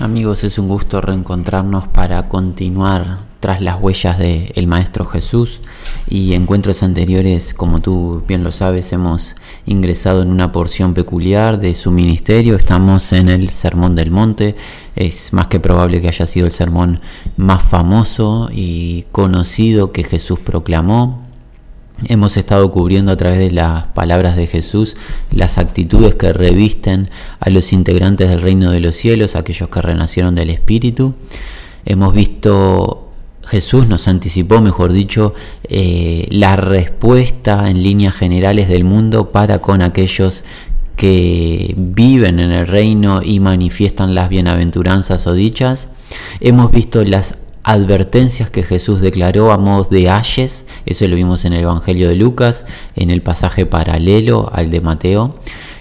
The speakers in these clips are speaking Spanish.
Amigos, es un gusto reencontrarnos para continuar tras las huellas del Maestro Jesús y encuentros anteriores, como tú bien lo sabes, hemos ingresado en una porción peculiar de su ministerio, estamos en el Sermón del Monte, es más que probable que haya sido el sermón más famoso y conocido que Jesús proclamó, Hemos estado cubriendo a través de las palabras de Jesús las actitudes que revisten a los integrantes del reino de los cielos, aquellos que renacieron del Espíritu. Hemos visto, Jesús nos anticipó, mejor dicho, eh, la respuesta en líneas generales del mundo para con aquellos que viven en el reino y manifiestan las bienaventuranzas o dichas. Hemos visto las advertencias que Jesús declaró a modo de ayes, eso lo vimos en el Evangelio de Lucas, en el pasaje paralelo al de Mateo.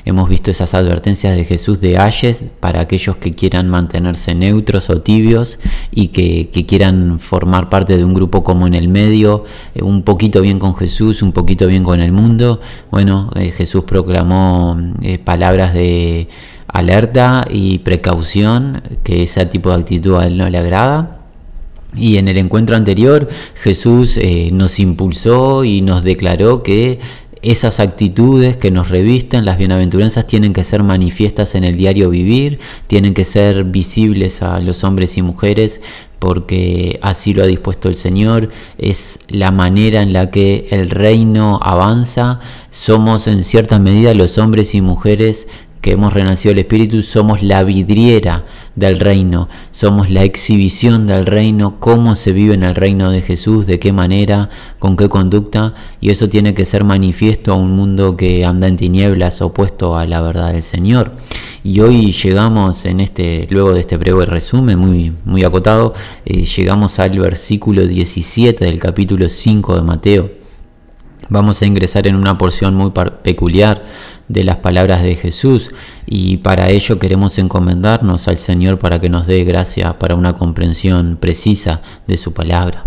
Hemos visto esas advertencias de Jesús de ayes para aquellos que quieran mantenerse neutros o tibios y que, quieran formar parte de un grupo como en el medio, eh, un poquito bien con Jesús, un poquito bien con el mundo. Bueno, eh, Jesús proclamó eh, palabras de alerta y precaución, que ese tipo de actitud a él no le agrada. Y en el encuentro anterior Jesús eh, nos impulsó y nos declaró que esas actitudes que nos revisten, las bienaventuranzas, tienen que ser manifiestas en el diario vivir, tienen que ser visibles a los hombres y mujeres, porque así lo ha dispuesto el Señor, es la manera en la que el reino avanza, somos en cierta medida los hombres y mujeres que hemos renacido el Espíritu, somos la vidriera del reino, somos la exhibición del reino, cómo se vive en el reino de Jesús, de qué manera, con qué conducta, y eso tiene que ser manifiesto a un mundo que anda en tinieblas, opuesto a la verdad del Señor. Y hoy llegamos en este, luego de este breve resumen, muy, muy acotado, eh, llegamos al versículo 17 del capítulo 5 de Mateo. Vamos a ingresar en una porción muy peculiar de las palabras de Jesús y para ello queremos encomendarnos al Señor para que nos dé gracia para una comprensión precisa de su palabra.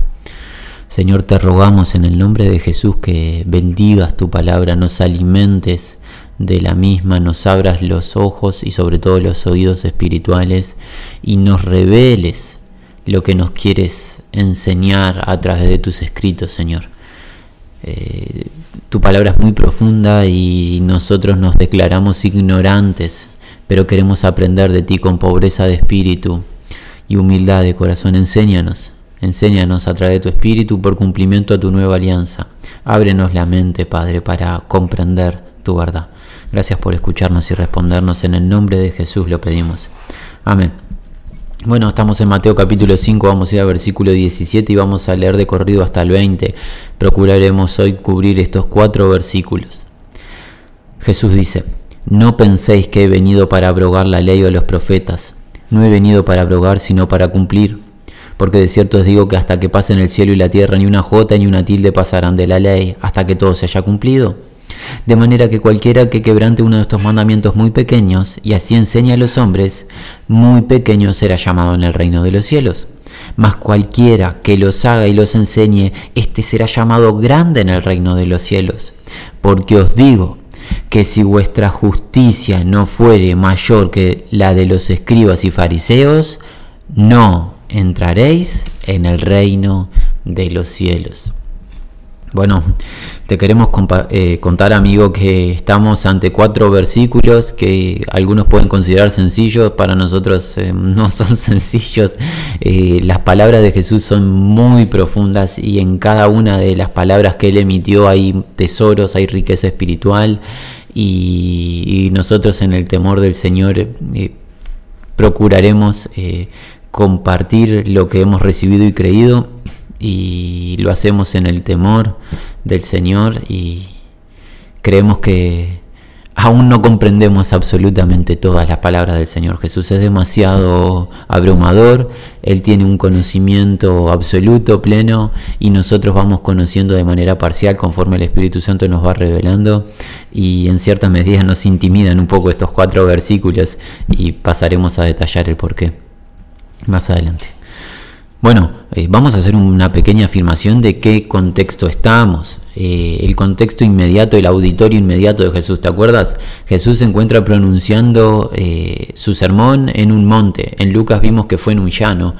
Señor, te rogamos en el nombre de Jesús que bendigas tu palabra, nos alimentes de la misma, nos abras los ojos y sobre todo los oídos espirituales y nos reveles lo que nos quieres enseñar a través de tus escritos, Señor. Eh, tu palabra es muy profunda y nosotros nos declaramos ignorantes, pero queremos aprender de ti con pobreza de espíritu y humildad de corazón. Enséñanos, enséñanos a través de tu espíritu por cumplimiento a tu nueva alianza. Ábrenos la mente, Padre, para comprender tu verdad. Gracias por escucharnos y respondernos. En el nombre de Jesús lo pedimos. Amén. Bueno, estamos en Mateo capítulo 5, vamos a ir al versículo 17 y vamos a leer de corrido hasta el 20. Procuraremos hoy cubrir estos cuatro versículos. Jesús dice, no penséis que he venido para abrogar la ley o los profetas, no he venido para abrogar sino para cumplir, porque de cierto os digo que hasta que pasen el cielo y la tierra ni una jota ni una tilde pasarán de la ley, hasta que todo se haya cumplido. De manera que cualquiera que quebrante uno de estos mandamientos muy pequeños y así enseñe a los hombres, muy pequeño será llamado en el reino de los cielos. Mas cualquiera que los haga y los enseñe, éste será llamado grande en el reino de los cielos. Porque os digo que si vuestra justicia no fuere mayor que la de los escribas y fariseos, no entraréis en el reino de los cielos. Bueno, te queremos eh, contar, amigo, que estamos ante cuatro versículos que algunos pueden considerar sencillos, para nosotros eh, no son sencillos. Eh, las palabras de Jesús son muy profundas y en cada una de las palabras que él emitió hay tesoros, hay riqueza espiritual y nosotros en el temor del Señor procuraremos compartir lo que hemos recibido y creído y lo hacemos en el temor del Señor y creemos que aún no comprendemos absolutamente todas las palabras del Señor. Jesús es demasiado abrumador, Él tiene un conocimiento absoluto, pleno, y nosotros vamos conociendo de manera parcial conforme el Espíritu Santo nos va revelando y en cierta medida nos intimidan un poco estos cuatro versículos y pasaremos a detallar el porqué más adelante. Bueno, eh, vamos a hacer una pequeña afirmación de qué contexto estamos. Eh, el contexto inmediato, el auditorio inmediato de Jesús. ¿Te acuerdas? Jesús se encuentra pronunciando eh, su sermón en un monte. En Lucas vimos que fue en un llano.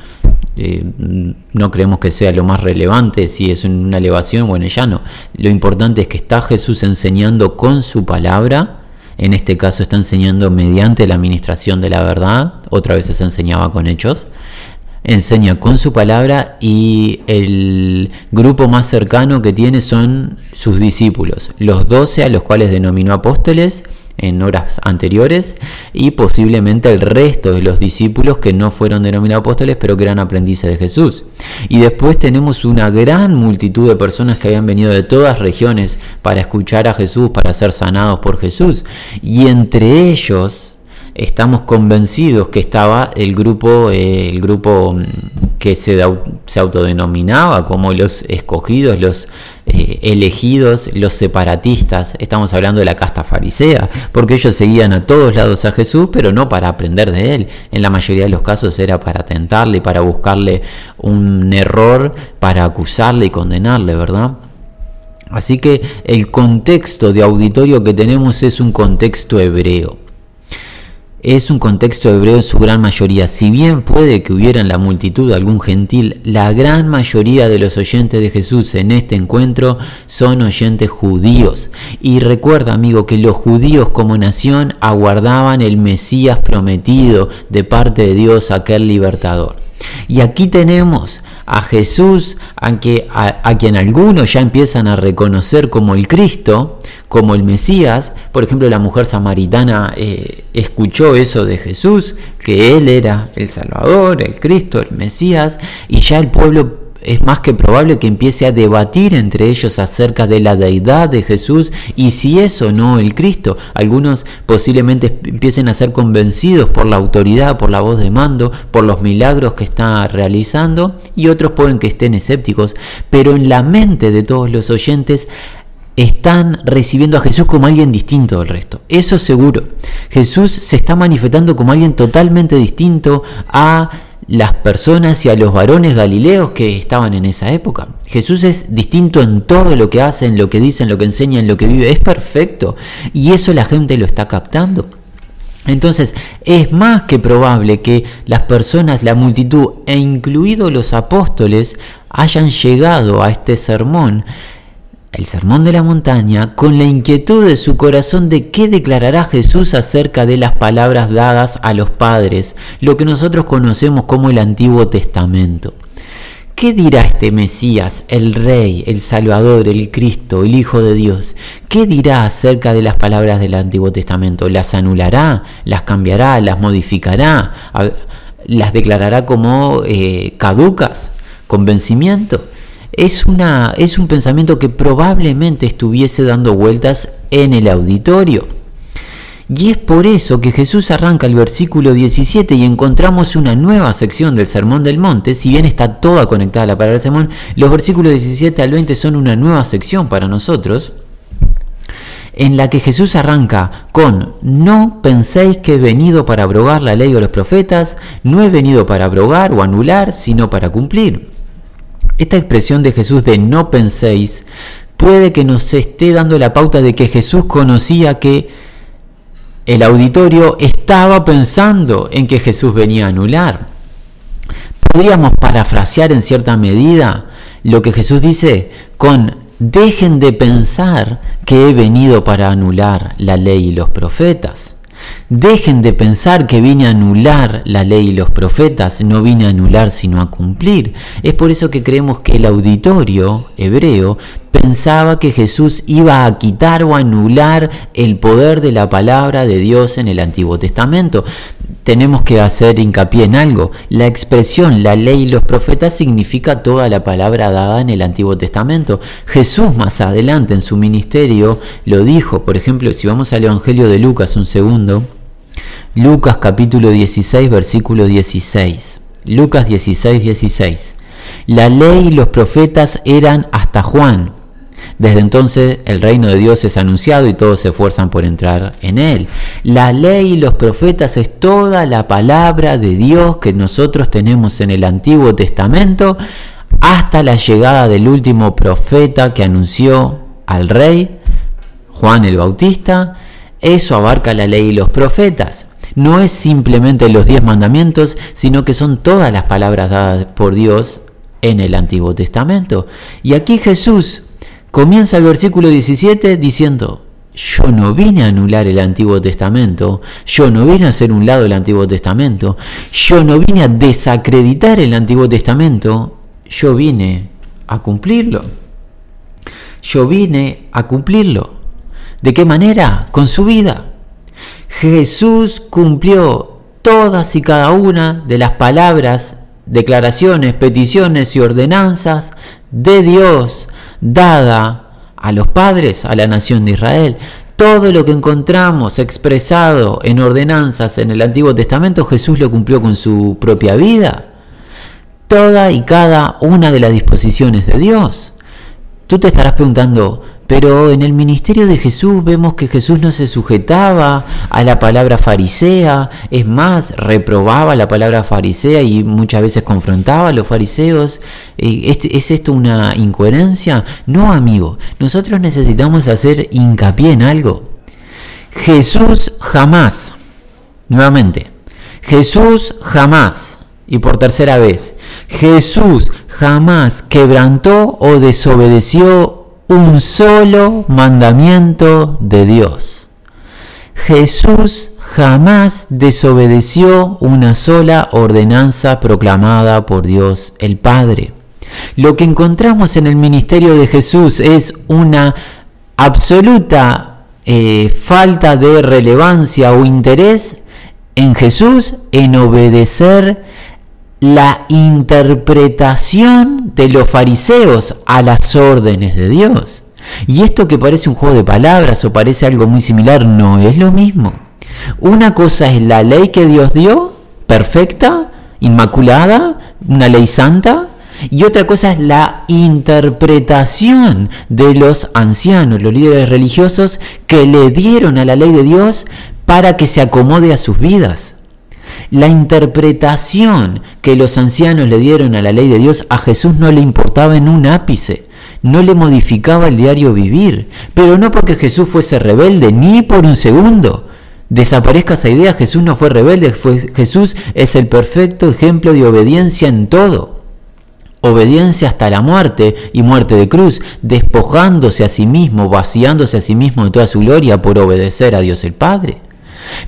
no creemos que sea lo más relevante si es una elevación o en el llano. Lo importante es que está Jesús enseñando con su palabra en este caso está enseñando mediante la administración de la verdad, otra vez se enseñaba con hechos, enseña con su palabra y el grupo más cercano que tiene son sus discípulos, los doce a los cuales denominó apóstoles en horas anteriores y posiblemente el resto de los discípulos que no fueron denominados apóstoles pero que eran aprendices de Jesús. Y después tenemos una gran multitud de personas que habían venido de todas regiones para escuchar a Jesús, para ser sanados por Jesús. Y entre ellos estamos convencidos que estaba el grupo, eh, el grupo mm, que se, se, autodenominaba como los escogidos, los eh, elegidos, los separatistas. Estamos hablando de la casta farisea, porque ellos seguían a todos lados a Jesús, pero no para aprender de él. En la mayoría de los casos era para tentarle, para buscarle un error, para acusarle y condenarle, ¿verdad? Así que el contexto de auditorio que tenemos es un contexto hebreo es un contexto hebreo en su gran mayoría. Si bien puede que hubiera en la multitud algún gentil, la gran mayoría de los oyentes de Jesús en este encuentro son oyentes judíos. Y recuerda, amigo, que los judíos como nación aguardaban el Mesías prometido de parte de Dios, aquel libertador. Y aquí tenemos a Jesús, a, a, quien algunos ya empiezan a reconocer como el Cristo, como el Mesías. Por ejemplo, la mujer samaritana eh, escuchó eso de Jesús, que Él era el Salvador, el Cristo, el Mesías, y ya el pueblo es más que probable que empiece a debatir entre ellos acerca de la deidad de Jesús y si es o no el Cristo. Algunos posiblemente empiecen a ser convencidos por la autoridad, por la voz de mando, por los milagros que está realizando y otros pueden que estén escépticos, pero en la mente de todos los oyentes están recibiendo a Jesús como alguien distinto del resto. Eso seguro. Jesús se está manifestando como alguien totalmente distinto a las personas y a los varones galileos que estaban en esa época. Jesús es distinto en todo lo que hace, en lo que dice, en lo que enseña, en lo que vive. Es perfecto. Y eso la gente lo está captando. Entonces, es más que probable que las personas, la multitud e incluidos los apóstoles hayan llegado a este sermón el sermón de la montaña con la inquietud de su corazón de qué declarará Jesús acerca de las palabras dadas a los padres, lo que nosotros conocemos como el Antiguo Testamento. ¿Qué dirá este Mesías, el Rey, el Salvador, el Cristo, el Hijo de Dios? ¿Qué dirá acerca de las palabras del Antiguo Testamento? ¿Las anulará? ¿Las cambiará? ¿Las modificará? ¿Las declarará como eh, caducas? ¿Con vencimiento? Es, una, es un pensamiento que probablemente estuviese dando vueltas en el auditorio. Y es por eso que Jesús arranca el versículo 17 y encontramos una nueva sección del Sermón del Monte, si bien está toda conectada a la palabra del sermón, los versículos 17 al 20 son una nueva sección para nosotros, en la que Jesús arranca con, no penséis que he venido para abrogar la ley o los profetas, no he venido para abrogar o anular, sino para cumplir. Esta expresión de Jesús de no penséis puede que nos esté dando la pauta de que Jesús conocía que el auditorio estaba pensando en que Jesús venía a anular. Podríamos parafrasear en cierta medida lo que Jesús dice con dejen de pensar que he venido para anular la ley y los profetas. Dejen de pensar que vine a anular la ley y los profetas, no vine a anular sino a cumplir. Es por eso que creemos que el auditorio hebreo pensaba que Jesús iba a quitar o anular el poder de la palabra de Dios en el Antiguo Testamento. Tenemos que hacer hincapié en algo. La expresión la ley y los profetas significa toda la palabra dada en el Antiguo Testamento. Jesús más adelante en su ministerio lo dijo. Por ejemplo, si vamos al Evangelio de Lucas un segundo. Lucas capítulo 16 versículo 16. Lucas 16 16. La ley y los profetas eran hasta Juan. Desde entonces el reino de Dios es anunciado y todos se esfuerzan por entrar en él. La ley y los profetas es toda la palabra de Dios que nosotros tenemos en el Antiguo Testamento hasta la llegada del último profeta que anunció al rey, Juan el Bautista. Eso abarca la ley y los profetas. No es simplemente los diez mandamientos, sino que son todas las palabras dadas por Dios en el Antiguo Testamento. Y aquí Jesús comienza el versículo 17 diciendo, yo no vine a anular el Antiguo Testamento, yo no vine a hacer un lado el Antiguo Testamento, yo no vine a desacreditar el Antiguo Testamento, yo vine a cumplirlo. Yo vine a cumplirlo. ¿De qué manera? Con su vida. Jesús cumplió todas y cada una de las palabras declaraciones, peticiones y ordenanzas de Dios dada a los padres, a la nación de Israel. Todo lo que encontramos expresado en ordenanzas en el Antiguo Testamento, Jesús lo cumplió con su propia vida. Toda y cada una de las disposiciones de Dios. Tú te estarás preguntando, pero en el ministerio de Jesús vemos que Jesús no se sujetaba a la palabra farisea, es más, reprobaba la palabra farisea y muchas veces confrontaba a los fariseos. Eh, ¿Es esto una incoherencia? No, amigo, nosotros necesitamos hacer hincapié en algo. Jesús jamás, nuevamente, Jesús jamás, y por tercera vez, Jesús jamás quebrantó o desobedeció un solo mandamiento de Dios. Jesús jamás desobedeció una sola ordenanza proclamada por Dios el Padre. Lo que encontramos en el ministerio de Jesús es una absoluta eh, falta de relevancia o interés en Jesús en obedecer la interpretación de los fariseos a las órdenes de Dios. Y esto que parece un juego de palabras o parece algo muy similar, no es lo mismo. Una cosa es la ley que Dios dio, perfecta, inmaculada, una ley santa, y otra cosa es la interpretación de los ancianos, los líderes religiosos, que le dieron a la ley de Dios para que se acomode a sus vidas. La interpretación que los ancianos le dieron a la ley de Dios a Jesús no le importaba en un ápice, no le modificaba el diario vivir, pero no porque Jesús fuese rebelde, ni por un segundo. Desaparezca esa idea, Jesús no fue rebelde, Jesús es el perfecto ejemplo de obediencia en todo. Obediencia hasta la muerte y muerte de cruz, despojándose a sí mismo, vaciándose a sí mismo de toda su gloria por obedecer a Dios el Padre.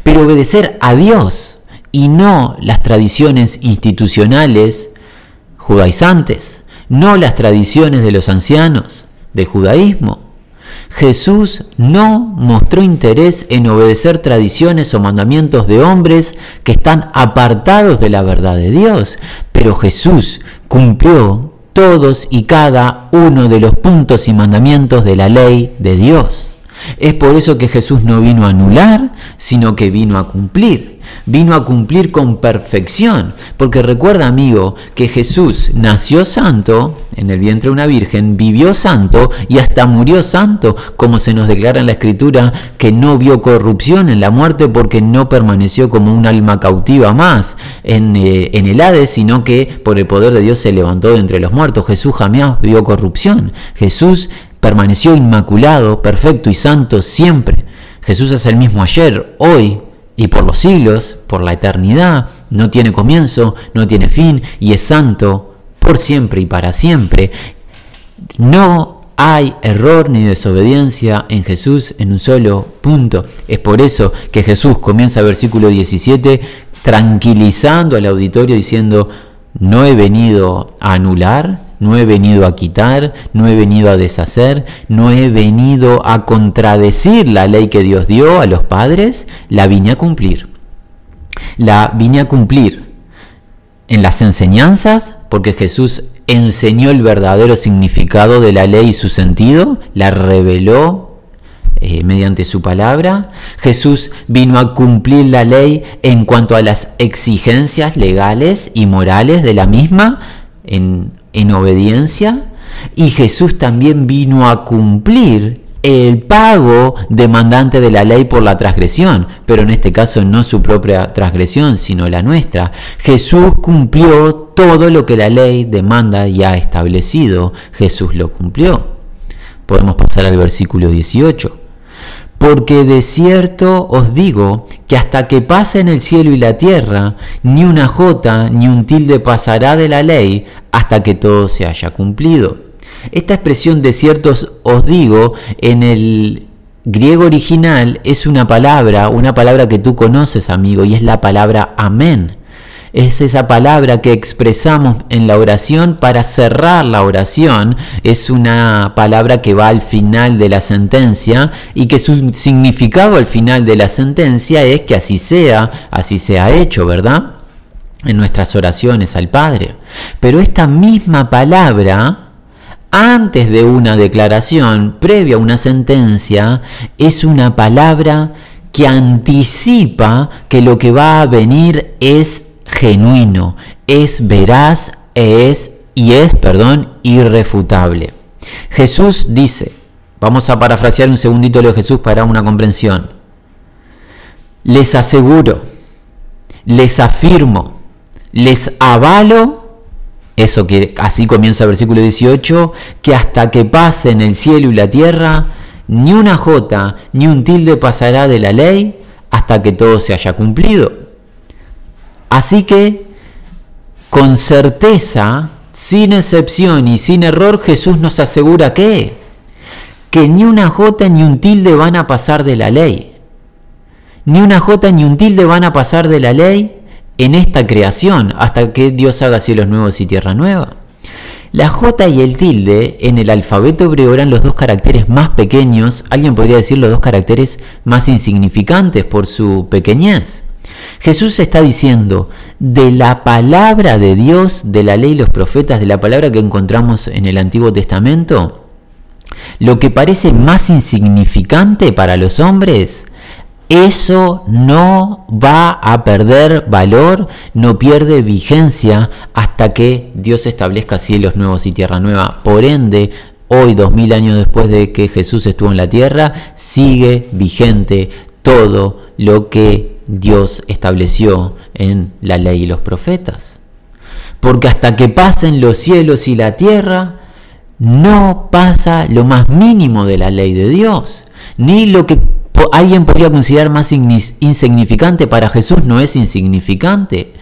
Pero obedecer a Dios y no las tradiciones institucionales judaizantes, no las tradiciones de los ancianos del judaísmo. Jesús no mostró interés en obedecer tradiciones o mandamientos de hombres que están apartados de la verdad de Dios, pero Jesús cumplió todos y cada uno de los puntos y mandamientos de la ley de Dios. Es por eso que Jesús no vino a anular, sino que vino a cumplir vino a cumplir con perfección. Porque recuerda, amigo, que Jesús nació santo en el vientre de una virgen, vivió santo y hasta murió santo, como se nos declara en la escritura, que no vio corrupción en la muerte porque no permaneció como un alma cautiva más en, eh, el Hades, sino que por el poder de Dios se levantó de entre los muertos. Jesús jamás vio corrupción. Jesús permaneció inmaculado, perfecto y santo siempre. Jesús es el mismo ayer, hoy y por los siglos, por la eternidad, no tiene comienzo, no tiene fin y es santo por siempre y para siempre. No hay error ni desobediencia en Jesús en un solo punto. Es por eso que Jesús comienza el versículo 17 tranquilizando al auditorio diciendo, no he venido a anular, no he venido a quitar, no he venido a deshacer, no he venido a contradecir la ley que Dios dio a los padres, la vine a cumplir. La vine a cumplir en las enseñanzas, porque Jesús enseñó el verdadero significado de la ley y su sentido, la reveló eh, mediante su palabra. Jesús vino a cumplir la ley en cuanto a las exigencias legales y morales de la misma, en en obediencia, y Jesús también vino a cumplir el pago demandante de la ley por la transgresión, pero en este caso no su propia transgresión, sino la nuestra. Jesús cumplió todo lo que la ley demanda y ha establecido. Jesús lo cumplió. Podemos pasar al versículo 18. Porque de cierto os digo que hasta que pasen el cielo y la tierra, ni una jota ni un tilde pasará de la ley hasta que todo se haya cumplido. Esta expresión de ciertos os digo en el griego original es una palabra, una palabra que tú conoces amigo, y es la palabra amén es esa palabra que expresamos en la oración para cerrar la oración. Es una palabra que va al final de la sentencia y que su significado al final de la sentencia es que así sea, así sea hecho, ¿verdad? En nuestras oraciones al Padre. Pero esta misma palabra antes de una declaración, previa a una sentencia, es una palabra que anticipa que lo que va a venir es genuino, es veraz es y es, perdón, irrefutable. Jesús dice, vamos a parafrasear un segundito lo de Jesús para una comprensión. Les aseguro, les afirmo, les avalo, eso que así comienza el versículo 18, que hasta que pasen el cielo y la tierra, ni una jota ni un tilde pasará de la ley hasta que todo se haya cumplido. Así que, con certeza, sin excepción y sin error, Jesús nos asegura que, que ni una jota ni un tilde van a pasar de la ley. Ni una jota ni un tilde van a pasar de la ley en esta creación hasta que Dios haga cielos nuevos y tierra nueva. La J y el tilde en el alfabeto hebreo eran los dos caracteres más pequeños, alguien podría decir los dos caracteres más insignificantes por su pequeñez. Jesús está diciendo de la palabra de Dios, de la ley y los profetas, de la palabra que encontramos en el Antiguo Testamento, lo que parece más insignificante para los hombres, eso no va a perder valor, no pierde vigencia hasta que Dios establezca cielos nuevos y tierra nueva. Por ende, hoy, dos mil años después de que Jesús estuvo en la tierra, sigue vigente todo lo que Dios estableció en la ley y los profetas. Porque hasta que pasen los cielos y la tierra, no pasa lo más mínimo de la ley de Dios. Ni lo que alguien podría considerar más insignificante para Jesús no es insignificante.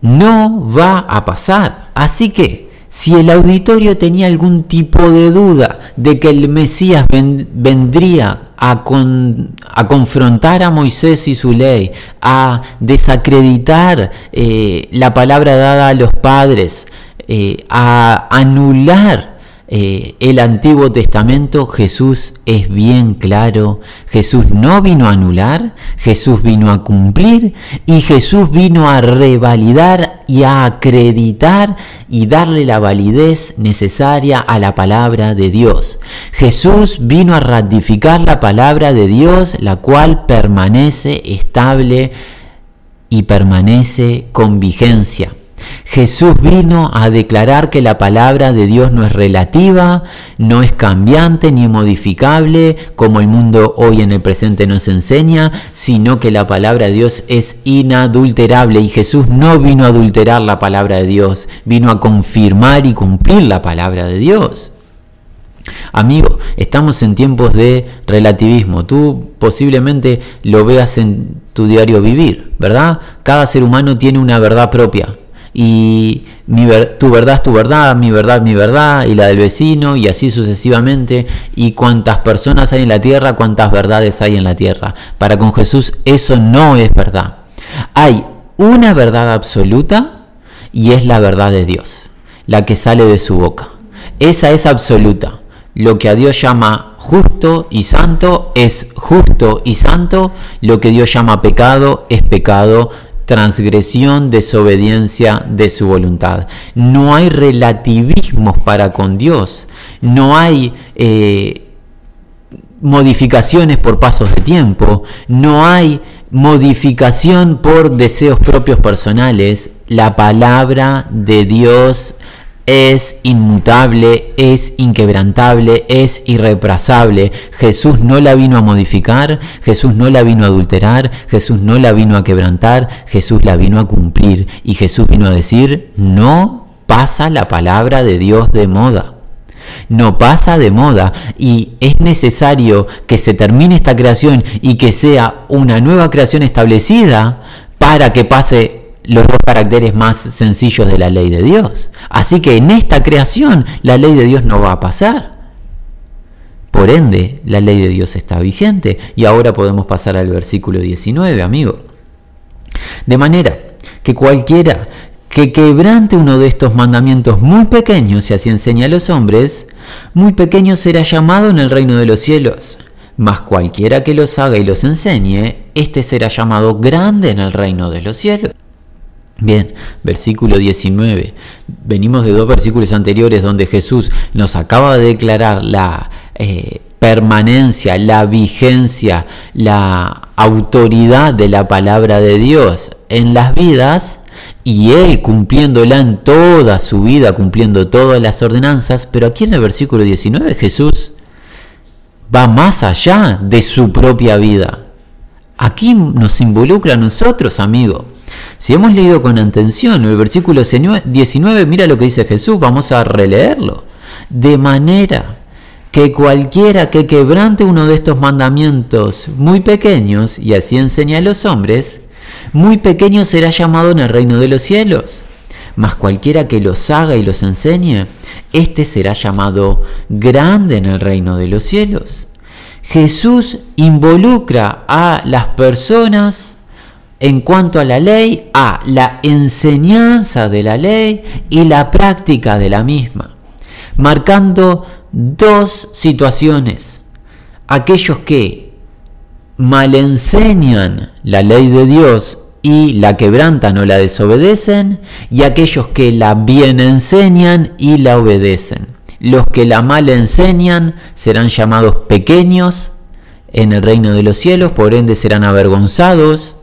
No va a pasar. Así que, si el auditorio tenía algún tipo de duda de que el Mesías vendría a, confrontar a Moisés y su ley, a desacreditar eh, la palabra dada a los padres, eh, a anular eh, el Antiguo Testamento, Jesús es bien claro. Jesús no vino a anular, Jesús vino a cumplir y Jesús vino a revalidar y a acreditar y darle la validez necesaria a la palabra de Dios. Jesús vino a ratificar la palabra de Dios, la cual permanece estable y permanece con vigencia. Jesús vino a declarar que la palabra de Dios no es relativa, no es cambiante ni modificable, como el mundo hoy en el presente nos enseña, sino que la palabra de Dios es inadulterable y Jesús no vino a adulterar la palabra de Dios, vino a confirmar y cumplir la palabra de Dios. Amigo, estamos en tiempos de relativismo. Tú posiblemente lo veas en tu diario vivir, ¿verdad? Cada ser humano tiene una verdad propia y mi tu verdad es tu verdad, mi verdad es mi verdad, y la del vecino, y así sucesivamente, y cuántas personas hay en la tierra, cuántas verdades hay en la tierra. Para con Jesús eso no es verdad. Hay una verdad absoluta y es la verdad de Dios, la que sale de su boca. Esa es absoluta. Lo que a Dios llama justo y santo es justo y santo, lo que Dios llama pecado es pecado transgresión, desobediencia de su voluntad. No hay relativismos para con Dios, no hay eh, modificaciones por pasos de tiempo, no hay modificación por deseos propios personales. La palabra de Dios es inmutable, es inquebrantable, es irreprasable. Jesús no la vino a modificar, Jesús no la vino a adulterar, Jesús no la vino a quebrantar, Jesús la vino a cumplir. Y Jesús vino a decir, no pasa la palabra de Dios de moda. No pasa de moda y es necesario que se termine esta creación y que sea una nueva creación establecida para que pase los dos caracteres más sencillos de la ley de Dios. Así que en esta creación la ley de Dios no va a pasar. Por ende, la ley de Dios está vigente. Y ahora podemos pasar al versículo 19, amigo. De manera que cualquiera que quebrante uno de estos mandamientos muy pequeños, y así enseña a los hombres, muy pequeño será llamado en el reino de los cielos. Mas cualquiera que los haga y los enseñe, éste será llamado grande en el reino de los cielos. Bien, versículo 19. Venimos de dos versículos anteriores donde Jesús nos acaba de declarar la eh, permanencia, la vigencia, la autoridad de la palabra de Dios en las vidas y Él cumpliéndola en toda su vida, cumpliendo todas las ordenanzas. Pero aquí en el versículo 19 Jesús va más allá de su propia vida. Aquí nos involucra a nosotros, amigo. Si hemos leído con atención el versículo 19, mira lo que dice Jesús, vamos a releerlo. De manera que cualquiera que quebrante uno de estos mandamientos muy pequeños, y así enseña a los hombres, muy pequeño será llamado en el reino de los cielos. Mas cualquiera que los haga y los enseñe, éste será llamado grande en el reino de los cielos. Jesús involucra a las personas en cuanto a la ley, a la enseñanza de la ley y la práctica de la misma, marcando dos situaciones. Aquellos que mal enseñan la ley de Dios y la quebrantan o la desobedecen, y aquellos que la bien enseñan y la obedecen. Los que la mal enseñan serán llamados pequeños en el reino de los cielos, por ende serán avergonzados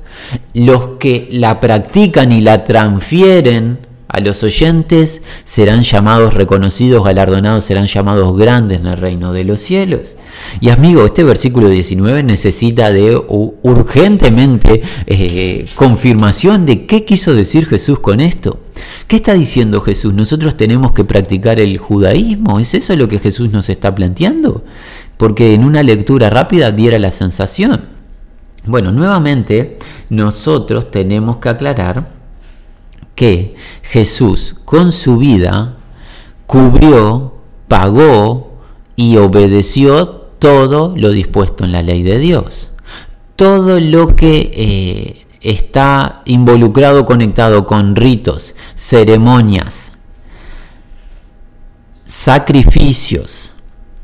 los que la practican y la transfieren a los oyentes serán llamados reconocidos, galardonados, serán llamados grandes en el reino de los cielos. Y amigo, este versículo 19 necesita de urgentemente eh, confirmación de qué quiso decir Jesús con esto. ¿Qué está diciendo Jesús? ¿Nosotros tenemos que practicar el judaísmo? ¿Es eso lo que Jesús nos está planteando? Porque en una lectura rápida diera la sensación. Bueno, nuevamente nosotros tenemos que aclarar que Jesús con su vida cubrió, pagó y obedeció todo lo dispuesto en la ley de Dios. Todo lo que eh, está involucrado, conectado con ritos, ceremonias, sacrificios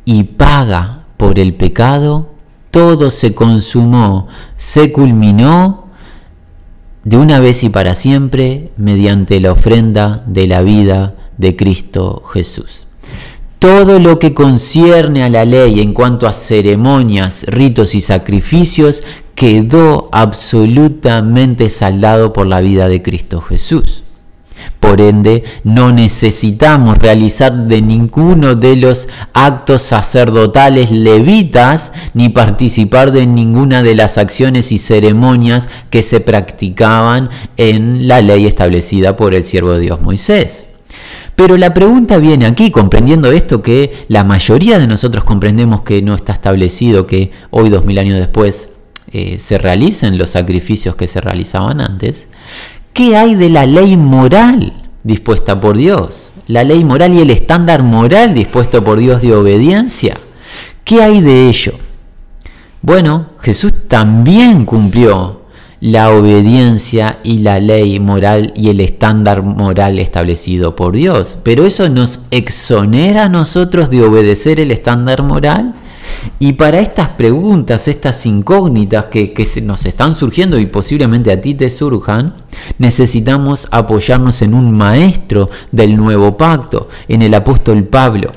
y paga por el pecado, todo se consumó, se culminó de una vez y para siempre mediante la ofrenda de la vida de Cristo Jesús. Todo lo que concierne a la ley en cuanto a ceremonias, ritos y sacrificios quedó absolutamente saldado por la vida de Cristo Jesús. Por ende, no necesitamos realizar de ninguno de los actos sacerdotales levitas ni participar de ninguna de las acciones y ceremonias que se practicaban en la ley establecida por el siervo de Dios Moisés. Pero la pregunta viene aquí, comprendiendo esto que la mayoría de nosotros comprendemos que no está establecido que hoy, dos mil años después, eh, se realicen los sacrificios que se realizaban antes. ¿Qué hay de la ley moral dispuesta por Dios? La ley moral y el estándar moral dispuesto por Dios de obediencia. ¿Qué hay de ello? Bueno, Jesús también cumplió la obediencia y la ley moral y el estándar moral establecido por Dios. Pero eso nos exonera a nosotros de obedecer el estándar moral. Y para estas preguntas, estas incógnitas que, nos están surgiendo y posiblemente a ti te surjan, necesitamos apoyarnos en un maestro del nuevo pacto, en el apóstol Pablo.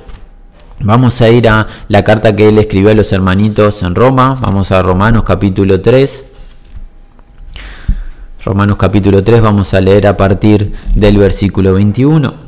Vamos a ir a la carta que él escribió a los hermanitos en Roma, vamos a Romanos capítulo 3. Romanos capítulo 3 vamos a leer a partir del versículo 21.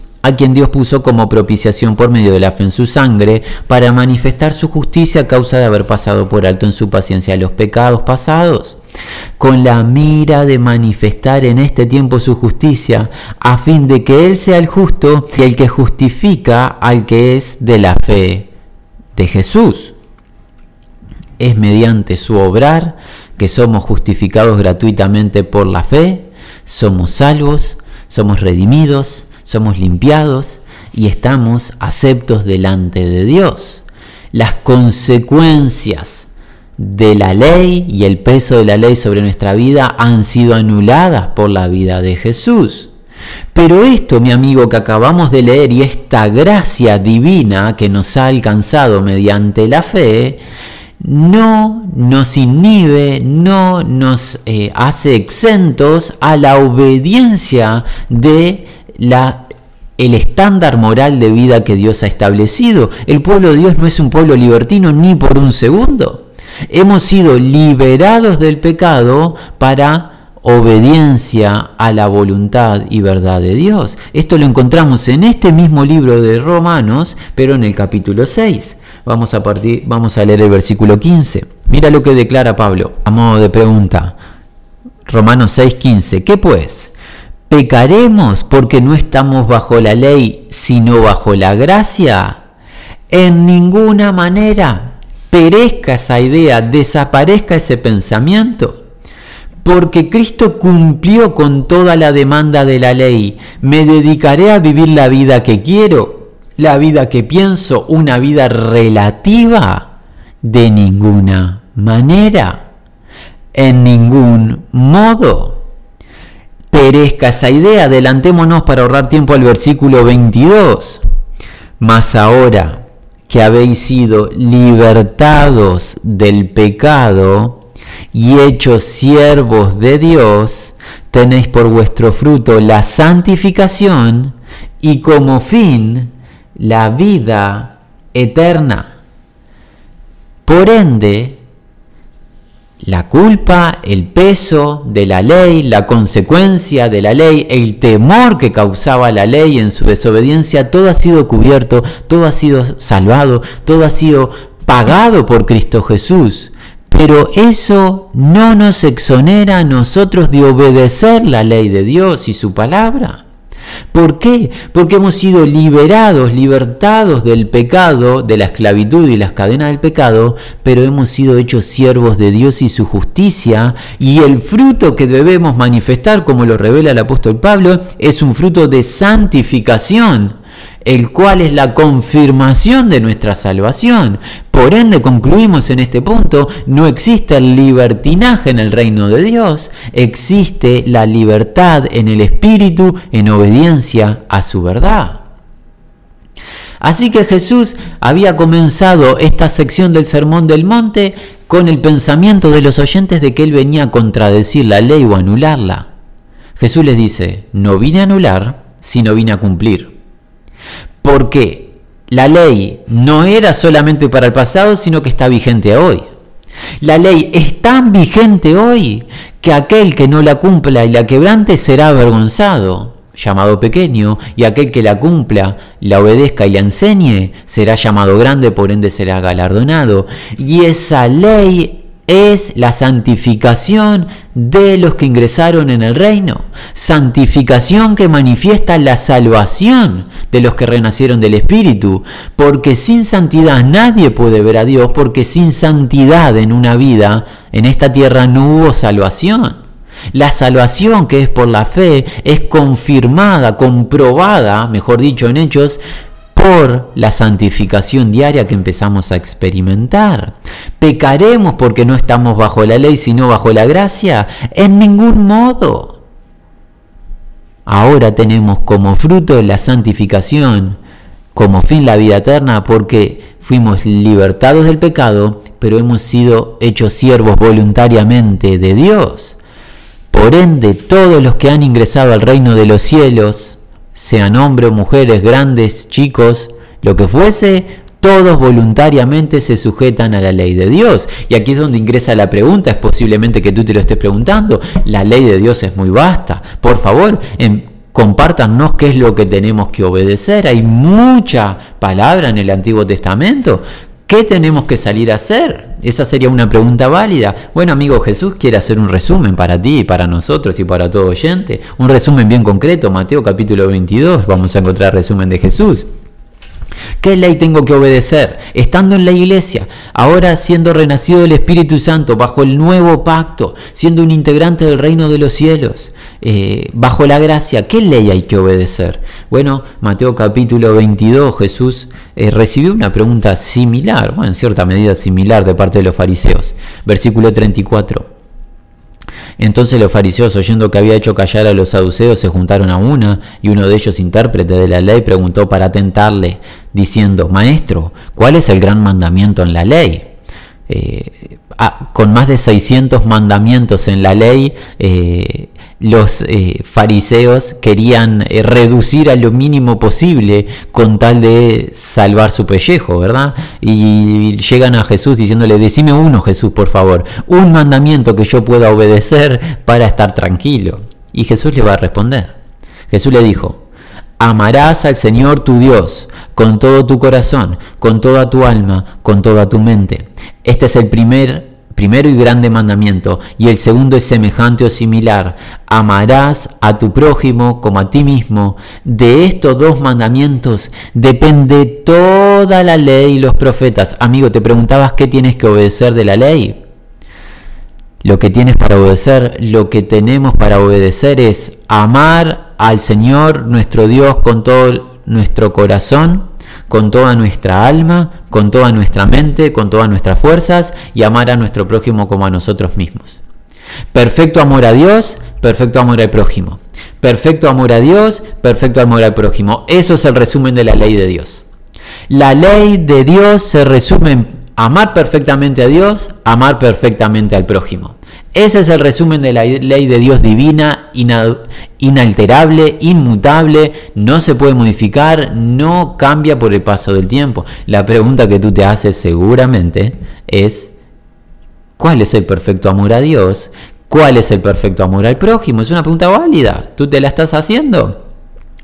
a quien Dios puso como propiciación por medio de la fe en su sangre, para manifestar su justicia a causa de haber pasado por alto en su paciencia los pecados pasados, con la mira de manifestar en este tiempo su justicia, a fin de que Él sea el justo y el que justifica al que es de la fe de Jesús. Es mediante su obrar que somos justificados gratuitamente por la fe, somos salvos, somos redimidos, somos limpiados y estamos aceptos delante de Dios. Las consecuencias de la ley y el peso de la ley sobre nuestra vida han sido anuladas por la vida de Jesús. Pero esto, mi amigo, que acabamos de leer y esta gracia divina que nos ha alcanzado mediante la fe, no nos inhibe, no nos eh, hace exentos a la obediencia de la, el estándar moral de vida que Dios ha establecido. El pueblo de Dios no es un pueblo libertino ni por un segundo. Hemos sido liberados del pecado para obediencia a la voluntad y verdad de Dios. Esto lo encontramos en este mismo libro de Romanos, pero en el capítulo 6. Vamos a, partir, vamos a leer el versículo 15. Mira lo que declara Pablo a modo de pregunta. Romanos 6:15. ¿Qué pues? ¿Pecaremos porque no estamos bajo la ley, sino bajo la gracia? En ninguna manera. Perezca esa idea, desaparezca ese pensamiento. Porque Cristo cumplió con toda la demanda de la ley. Me dedicaré a vivir la vida que quiero, la vida que pienso, una vida relativa. De ninguna manera. En ningún modo perezca esa idea. Adelantémonos para ahorrar tiempo al versículo 22. Mas ahora que habéis sido libertados del pecado y hechos siervos de Dios, tenéis por vuestro fruto la santificación y como fin la vida eterna. Por ende, la culpa, el peso de la ley, la consecuencia de la ley, el temor que causaba la ley en su desobediencia, todo ha sido cubierto, todo ha sido salvado, todo ha sido pagado por Cristo Jesús. Pero eso no nos exonera a nosotros de obedecer la ley de Dios y su palabra. ¿Por qué? Porque hemos sido liberados, libertados del pecado, de la esclavitud y las cadenas del pecado, pero hemos sido hechos siervos de Dios y su justicia, y el fruto que debemos manifestar, como lo revela el apóstol Pablo, es un fruto de santificación el cual es la confirmación de nuestra salvación. Por ende, concluimos en este punto, no existe el libertinaje en el reino de Dios, existe la libertad en el Espíritu en obediencia a su verdad. Así que Jesús había comenzado esta sección del Sermón del Monte con el pensamiento de los oyentes de que él venía a contradecir la ley o anularla. Jesús les dice, no vine a anular, sino vine a cumplir porque la ley no era solamente para el pasado, sino que está vigente hoy. La ley es tan vigente hoy que aquel que no la cumpla y la quebrante será avergonzado, llamado pequeño, y aquel que la cumpla, la obedezca y la enseñe, será llamado grande, por ende será galardonado. Y esa ley es la santificación de los que ingresaron en el reino. Santificación que manifiesta la salvación de los que renacieron del Espíritu. Porque sin santidad nadie puede ver a Dios, porque sin santidad en una vida, en esta tierra no hubo salvación. La salvación que es por la fe es confirmada, comprobada, mejor dicho, en hechos, por la santificación diaria que empezamos a experimentar. ¿Pecaremos porque no estamos bajo la ley, sino bajo la gracia? En ningún modo. Ahora tenemos como fruto la santificación como fin la vida eterna porque fuimos libertados del pecado, pero hemos sido hechos siervos voluntariamente de Dios. Por ende, todos los que han ingresado al reino de los cielos, sean hombres, mujeres, grandes, chicos, lo que fuese, todos voluntariamente se sujetan a la ley de Dios. Y aquí es donde ingresa la pregunta, es posiblemente que tú te lo estés preguntando, la ley de Dios es muy vasta. Por favor, en, compártanos qué es lo que tenemos que obedecer. Hay mucha palabra en el Antiguo Testamento. ¿Qué tenemos que salir a hacer? Esa sería una pregunta válida. Bueno, amigo Jesús quiere hacer un resumen para ti, para nosotros y para todo oyente. Un resumen bien concreto, Mateo capítulo 22. Vamos a encontrar resumen de Jesús. ¿Qué ley tengo que obedecer? Estando en la iglesia, ahora siendo renacido del Espíritu Santo, bajo el nuevo pacto, siendo un integrante del reino de los cielos, eh, bajo la gracia, ¿qué ley hay que obedecer? Bueno, Mateo capítulo 22, Jesús eh, recibió una pregunta similar, bueno, en cierta medida similar de parte de los fariseos. Versículo 34. Entonces los fariseos, oyendo que había hecho callar a los saduceos, se juntaron a una, y uno de ellos, intérprete de la ley, preguntó para tentarle, diciendo, Maestro, ¿cuál es el gran mandamiento en la ley? Eh, con más de 600 mandamientos en la ley, eh, los eh, fariseos querían eh, reducir a lo mínimo posible con tal de salvar su pellejo, ¿verdad? Y llegan a Jesús diciéndole, decime uno Jesús, por favor, un mandamiento que yo pueda obedecer para estar tranquilo. Y Jesús le va a responder. Jesús le dijo, amarás al Señor tu Dios con todo tu corazón, con toda tu alma, con toda tu mente. Este es el primer primero y grande mandamiento, y el segundo es semejante o similar, amarás a tu prójimo como a ti mismo. De estos dos mandamientos depende toda la ley y los profetas. Amigo, te preguntabas qué tienes que obedecer de la ley. Lo que tienes para obedecer, lo que tenemos para obedecer es amar al Señor nuestro Dios con todo nuestro corazón, con toda nuestra alma, con toda nuestra mente, con todas nuestras fuerzas y amar a nuestro prójimo como a nosotros mismos. Perfecto amor a Dios, perfecto amor al prójimo. Perfecto amor a Dios, perfecto amor al prójimo. Eso es el resumen de la ley de Dios. La ley de Dios se resume en amar perfectamente a Dios, amar perfectamente al prójimo. Ese es el resumen de la ley de Dios divina, inalterable, inmutable, no se puede modificar, no cambia por el paso del tiempo. La pregunta que tú te haces seguramente es, ¿cuál es el perfecto amor a Dios? ¿Cuál es el perfecto amor al prójimo? Es una pregunta válida. ¿Tú te la estás haciendo?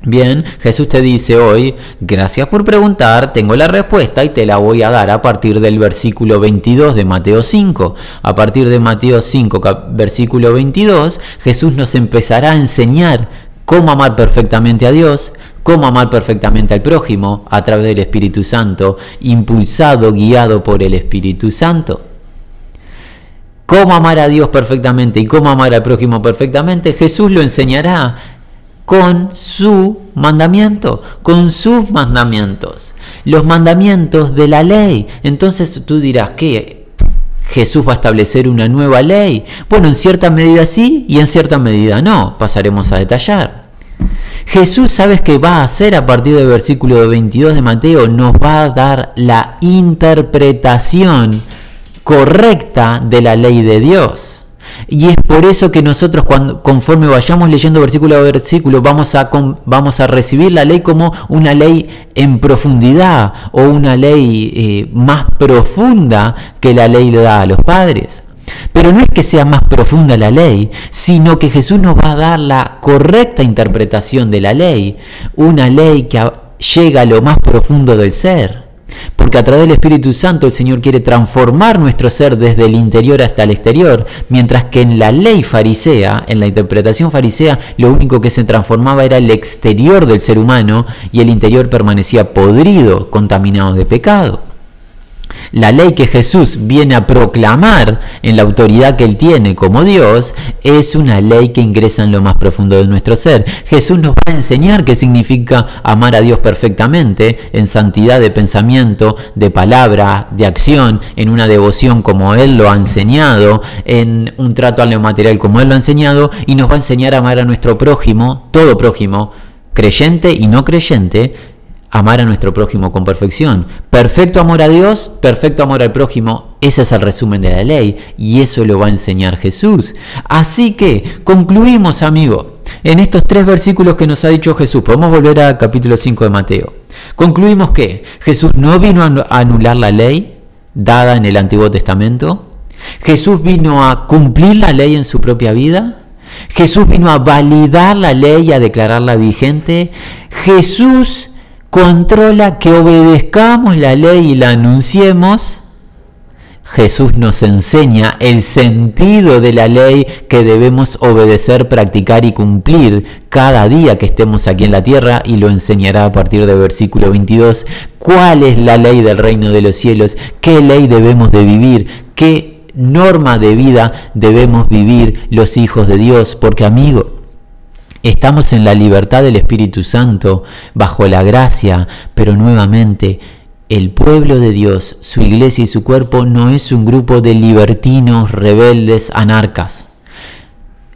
Bien, Jesús te dice hoy, gracias por preguntar, tengo la respuesta y te la voy a dar a partir del versículo 22 de Mateo 5. A partir de Mateo 5, versículo 22, Jesús nos empezará a enseñar cómo amar perfectamente a Dios, cómo amar perfectamente al prójimo a través del Espíritu Santo, impulsado, guiado por el Espíritu Santo. Cómo amar a Dios perfectamente y cómo amar al prójimo perfectamente, Jesús lo enseñará con su mandamiento, con sus mandamientos, los mandamientos de la ley. Entonces tú dirás que Jesús va a establecer una nueva ley. Bueno, en cierta medida sí y en cierta medida no. Pasaremos a detallar. Jesús, ¿sabes qué va a hacer a partir del versículo 22 de Mateo? Nos va a dar la interpretación correcta de la ley de Dios. Y es por eso que nosotros cuando, conforme vayamos leyendo versículo a versículo vamos a, vamos a recibir la ley como una ley en profundidad o una ley eh, más profunda que la ley le da a los padres. Pero no es que sea más profunda la ley, sino que Jesús nos va a dar la correcta interpretación de la ley, una ley que llega a lo más profundo del ser. Porque a través del Espíritu Santo el Señor quiere transformar nuestro ser desde el interior hasta el exterior, mientras que en la ley farisea, en la interpretación farisea, lo único que se transformaba era el exterior del ser humano y el interior permanecía podrido, contaminado de pecado. La ley que Jesús viene a proclamar en la autoridad que Él tiene como Dios es una ley que ingresa en lo más profundo de nuestro ser. Jesús nos va a enseñar qué significa amar a Dios perfectamente, en santidad de pensamiento, de palabra, de acción, en una devoción como Él lo ha enseñado, en un trato al material como Él lo ha enseñado, y nos va a enseñar a amar a nuestro prójimo, todo prójimo, creyente y no creyente, amar a nuestro prójimo con perfección. Perfecto amor a Dios, perfecto amor al prójimo. Ese es el resumen de la ley y eso lo va a enseñar Jesús. Así que concluimos, amigo, en estos tres versículos que nos ha dicho Jesús. Podemos volver al capítulo 5 de Mateo. Concluimos que Jesús no vino a anular la ley dada en el Antiguo Testamento. Jesús vino a cumplir la ley en su propia vida. Jesús vino a validar la ley y a declararla vigente. Jesús controla que obedezcamos la ley y la anunciemos. Jesús nos enseña el sentido de la ley que debemos obedecer, practicar y cumplir cada día que estemos aquí en la tierra y lo enseñará a partir del versículo 22. ¿Cuál es la ley del reino de los cielos? ¿Qué ley debemos de vivir? ¿Qué norma de vida debemos vivir los hijos de Dios? Porque amigo, Estamos en la libertad del Espíritu Santo, bajo la gracia, pero nuevamente el pueblo de Dios, su iglesia y su cuerpo no es un grupo de libertinos, rebeldes, anarcas.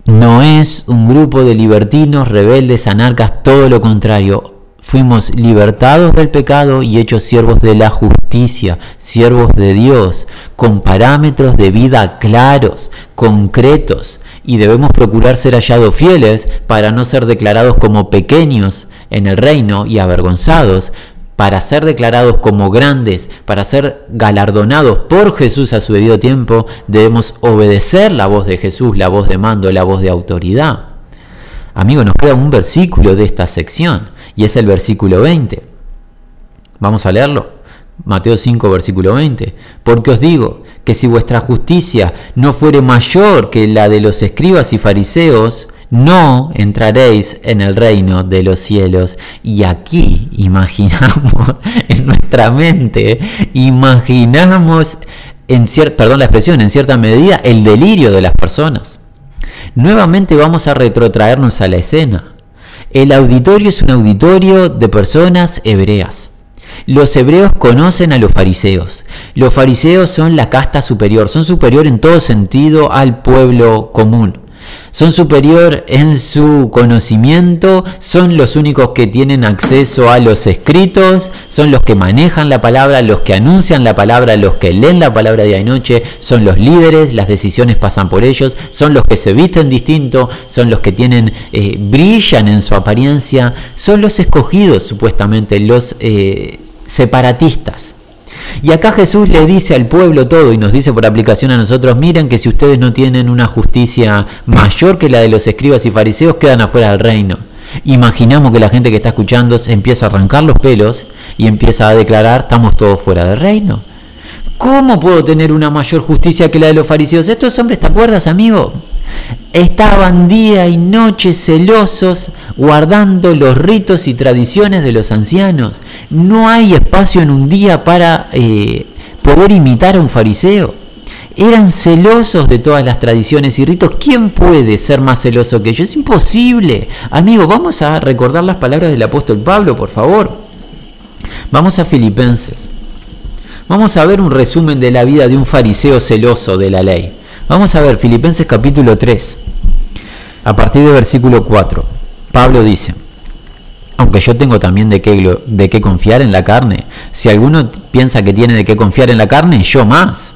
No es un grupo de libertinos, rebeldes, anarcas, todo lo contrario. Fuimos libertados del pecado y hechos siervos de la justicia, siervos de Dios, con parámetros de vida claros, concretos, y debemos procurar ser hallados fieles para no ser declarados como pequeños en el reino y avergonzados, para ser declarados como grandes, para ser galardonados por Jesús a su debido tiempo, debemos obedecer la voz de Jesús, la voz de mando, la voz de autoridad. Amigo, nos queda un versículo de esta sección y es el versículo 20. Vamos a leerlo. Mateo 5, versículo 20. Porque os digo que si vuestra justicia no fuere mayor que la de los escribas y fariseos, no entraréis en el reino de los cielos. Y aquí imaginamos en nuestra mente, imaginamos en cierta, perdón la expresión, en cierta medida el delirio de las personas. Nuevamente vamos a retrotraernos a la escena. El auditorio es un auditorio de personas hebreas. Los hebreos conocen a los fariseos. Los fariseos son la casta superior, son superior en todo sentido al pueblo común son superior en su conocimiento, son los únicos que tienen acceso a los escritos, son los que manejan la palabra, los que anuncian la palabra, los que leen la palabra día y noche, son los líderes, las decisiones pasan por ellos, son los que se visten distinto, son los que tienen, eh, brillan en su apariencia, son los escogidos supuestamente, los eh, separatistas. Y acá Jesús le dice al pueblo todo y nos dice por aplicación a nosotros, miren que si ustedes no tienen una justicia mayor que la de los escribas y fariseos, quedan afuera del reino. Imaginamos que la gente que está escuchando se empieza a arrancar los pelos y empieza a declarar, estamos todos fuera del reino. ¿Cómo puedo tener una mayor justicia que la de los fariseos? Estos hombres, ¿te acuerdas, amigo? Estaban día y noche celosos guardando los ritos y tradiciones de los ancianos. No hay espacio en un día para eh, poder imitar a un fariseo. Eran celosos de todas las tradiciones y ritos. ¿Quién puede ser más celoso que ellos? Es imposible. Amigo, vamos a recordar las palabras del apóstol Pablo, por favor. Vamos a Filipenses. Vamos a ver un resumen de la vida de un fariseo celoso de la ley. Vamos a ver Filipenses capítulo 3, a partir del versículo 4. Pablo dice, aunque yo tengo también de qué, de qué confiar en la carne, si alguno piensa que tiene de qué confiar en la carne, yo más.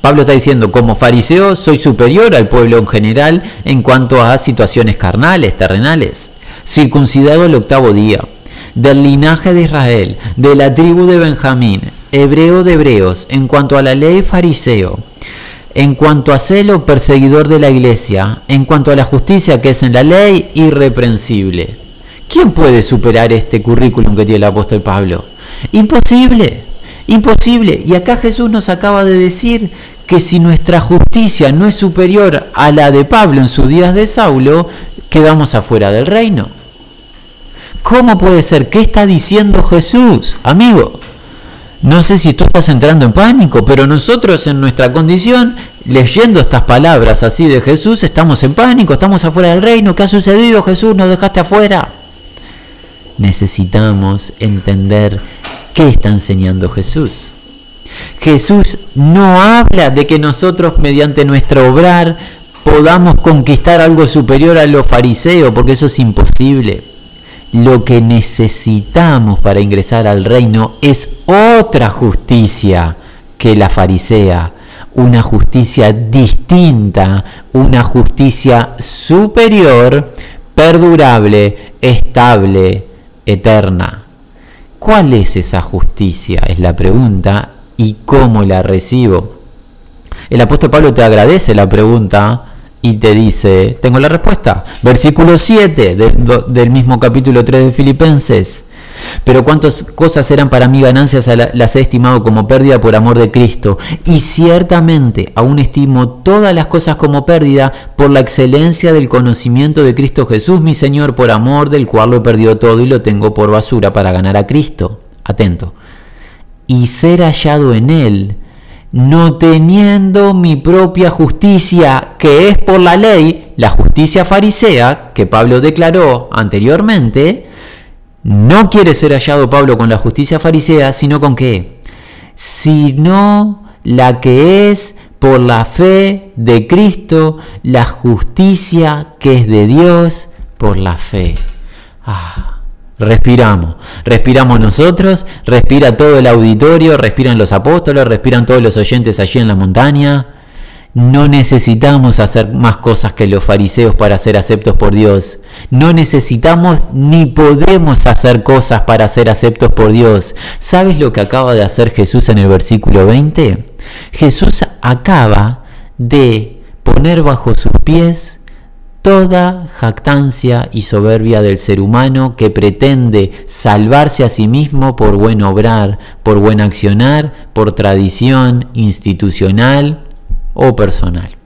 Pablo está diciendo, como fariseo soy superior al pueblo en general en cuanto a situaciones carnales, terrenales. Circuncidado el octavo día, del linaje de Israel, de la tribu de Benjamín, hebreo de hebreos, en cuanto a la ley fariseo en cuanto a celo, perseguidor de la iglesia, en cuanto a la justicia que es en la ley, irreprensible. ¿Quién puede superar este currículum que tiene el apóstol Pablo? Imposible, imposible. Y acá Jesús nos acaba de decir que si nuestra justicia no es superior a la de Pablo en sus días de Saulo, quedamos afuera del reino. ¿Cómo puede ser? ¿Qué está diciendo Jesús? Amigo, no sé si tú estás entrando en pánico, pero nosotros en nuestra condición, leyendo estas palabras así de Jesús, estamos en pánico, estamos afuera del reino. ¿Qué ha sucedido Jesús? ¿Nos dejaste afuera? Necesitamos entender qué está enseñando Jesús. Jesús no habla de que nosotros mediante nuestro obrar podamos conquistar algo superior a los fariseos, porque eso es imposible. Lo que necesitamos para ingresar al reino es otra justicia que la farisea, una justicia distinta, una justicia superior, perdurable, estable, eterna. ¿Cuál es esa justicia? Es la pregunta y cómo la recibo. El apóstol Pablo te agradece la pregunta y te dice, tengo la respuesta. Versículo 7 del, mismo capítulo 3 de Filipenses. Pero cuántas cosas eran para mí ganancias las he estimado como pérdida por amor de Cristo. Y ciertamente aún estimo todas las cosas como pérdida por la excelencia del conocimiento de Cristo Jesús, mi Señor, por amor del cual lo he perdido todo y lo tengo por basura para ganar a Cristo. Atento. Y ser hallado en Él no teniendo mi propia justicia, que es por la ley, la justicia farisea, que Pablo declaró anteriormente, no quiere ser hallado Pablo con la justicia farisea, sino con qué? Sino la que es por la fe de Cristo, la justicia que es de Dios por la fe. Ah. Respiramos, respiramos nosotros, respira todo el auditorio, respiran los apóstoles, respiran todos los oyentes allí en la montaña. No necesitamos hacer más cosas que los fariseos para ser aceptos por Dios. No necesitamos ni podemos hacer cosas para ser aceptos por Dios. ¿Sabes lo que acaba de hacer Jesús en el versículo 20? Jesús acaba de poner bajo sus pies toda jactancia y soberbia del ser humano que pretende salvarse a sí mismo por buen obrar, por buen accionar, por tradición institucional o personal.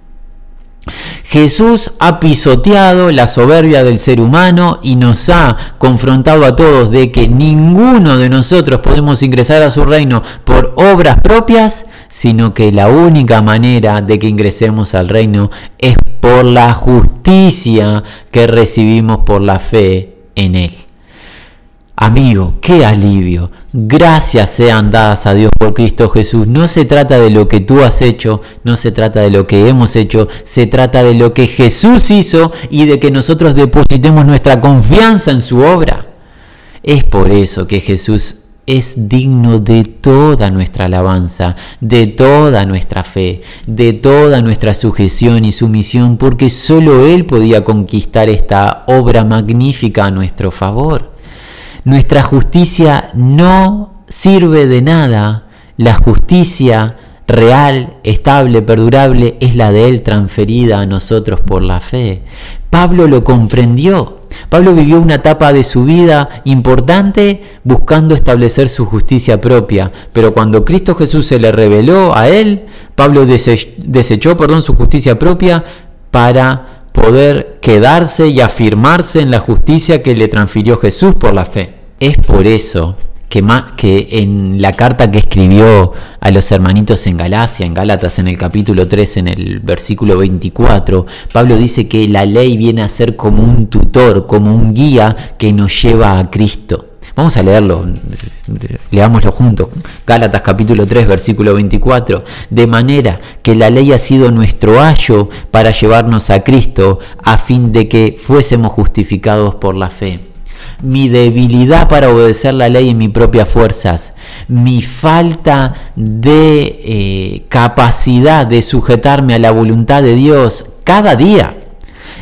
Jesús ha pisoteado la soberbia del ser humano y nos ha confrontado a todos de que ninguno de nosotros podemos ingresar a su reino por obras propias, sino que la única manera de que ingresemos al reino es por la justicia que recibimos por la fe en Él. Amigo, qué alivio. Gracias sean dadas a Dios por Cristo Jesús. No se trata de lo que tú has hecho, no se trata de lo que hemos hecho, se trata de lo que Jesús hizo y de que nosotros depositemos nuestra confianza en su obra. Es por eso que Jesús es digno de toda nuestra alabanza, de toda nuestra fe, de toda nuestra sujeción y sumisión, porque solo Él podía conquistar esta obra magnífica a nuestro favor. Nuestra justicia no sirve de nada. La justicia real, estable, perdurable es la de Él transferida a nosotros por la fe. Pablo lo comprendió. Pablo vivió una etapa de su vida importante buscando establecer su justicia propia, pero cuando Cristo Jesús se le reveló a él, Pablo desechó perdón, su justicia propia para poder quedarse y afirmarse en la justicia que le transfirió Jesús por la fe. Es por eso que, más, que en la carta que escribió a los hermanitos en Galacia, en Gálatas en el capítulo 3, en el versículo 24, Pablo dice que la ley viene a ser como un tutor, como un guía que nos lleva a Cristo. Vamos a leerlo, leámoslo juntos. Gálatas capítulo 3, versículo 24. De manera que la ley ha sido nuestro ayo para llevarnos a Cristo, a fin de que fuésemos justificados por la fe. Mi debilidad para obedecer la ley en mis propias fuerzas, mi falta de eh, capacidad de sujetarme a la voluntad de Dios cada día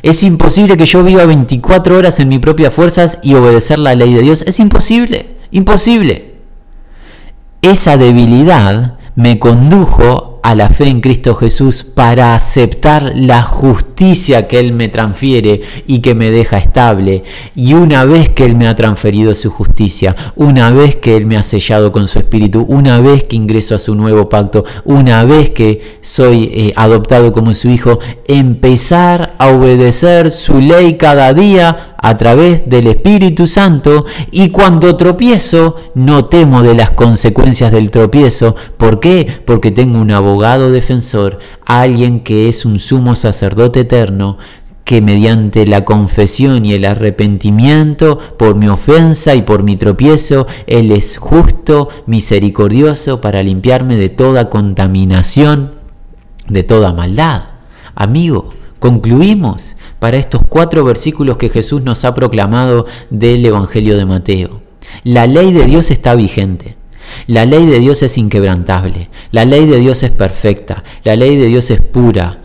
es imposible que yo viva 24 horas en mis propias fuerzas y obedecer la ley de Dios. Es imposible, imposible. Esa debilidad me condujo a la fe en Cristo Jesús para aceptar la justicia que Él me transfiere y que me deja estable. Y una vez que Él me ha transferido su justicia, una vez que Él me ha sellado con su espíritu, una vez que ingreso a su nuevo pacto, una vez que soy eh, adoptado como su hijo, empezar a obedecer su ley cada día a través del Espíritu Santo y cuando tropiezo no temo de las consecuencias del tropiezo. ¿Por qué? Porque tengo un abogado defensor, alguien que es un sumo sacerdote eterno que mediante la confesión y el arrepentimiento por mi ofensa y por mi tropiezo, Él es justo, misericordioso para limpiarme de toda contaminación, de toda maldad. Amigo, Concluimos para estos cuatro versículos que Jesús nos ha proclamado del Evangelio de Mateo. La ley de Dios está vigente. La ley de Dios es inquebrantable. La ley de Dios es perfecta. La ley de Dios es pura.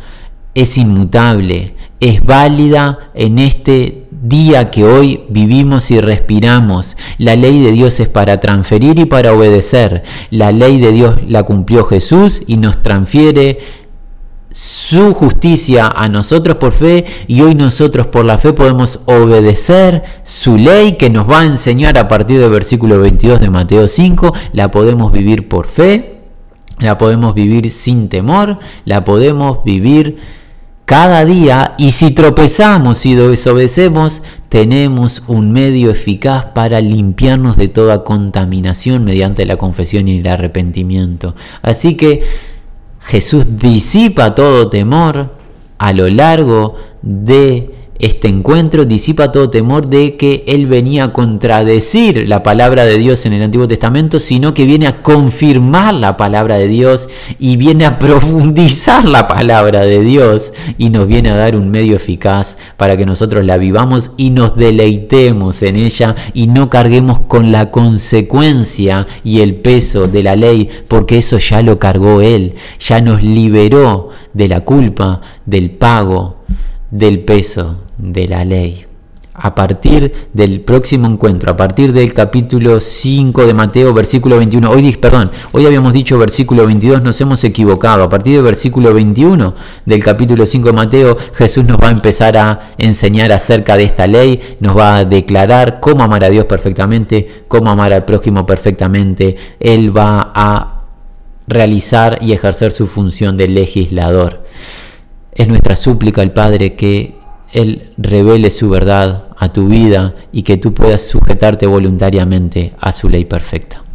Es inmutable. Es válida en este día que hoy vivimos y respiramos. La ley de Dios es para transferir y para obedecer. La ley de Dios la cumplió Jesús y nos transfiere su justicia a nosotros por fe y hoy nosotros por la fe podemos obedecer su ley que nos va a enseñar a partir del versículo 22 de Mateo 5, la podemos vivir por fe, la podemos vivir sin temor, la podemos vivir cada día y si tropezamos y desobedecemos, tenemos un medio eficaz para limpiarnos de toda contaminación mediante la confesión y el arrepentimiento. Así que Jesús disipa todo temor a lo largo de este encuentro disipa todo temor de que él venía a contradecir la palabra de Dios en el Antiguo Testamento, sino que viene a confirmar la palabra de Dios y viene a profundizar la palabra de Dios y nos viene a dar un medio eficaz para que nosotros la vivamos y nos deleitemos en ella y no carguemos con la consecuencia y el peso de la ley, porque eso ya lo cargó él, ya nos liberó de la culpa, del pago, del peso de la ley. A partir del próximo encuentro, a partir del capítulo 5 de Mateo, versículo 21, hoy, perdón, hoy habíamos dicho versículo 22, nos hemos equivocado. A partir del versículo 21 del capítulo 5 de Mateo, Jesús nos va a empezar a enseñar acerca de esta ley, nos va a declarar cómo amar a Dios perfectamente, cómo amar al prójimo perfectamente. Él va a realizar y ejercer su función de legislador. Es nuestra súplica al Padre que Él revele su verdad a tu vida y que tú puedas sujetarte voluntariamente a su ley perfecta.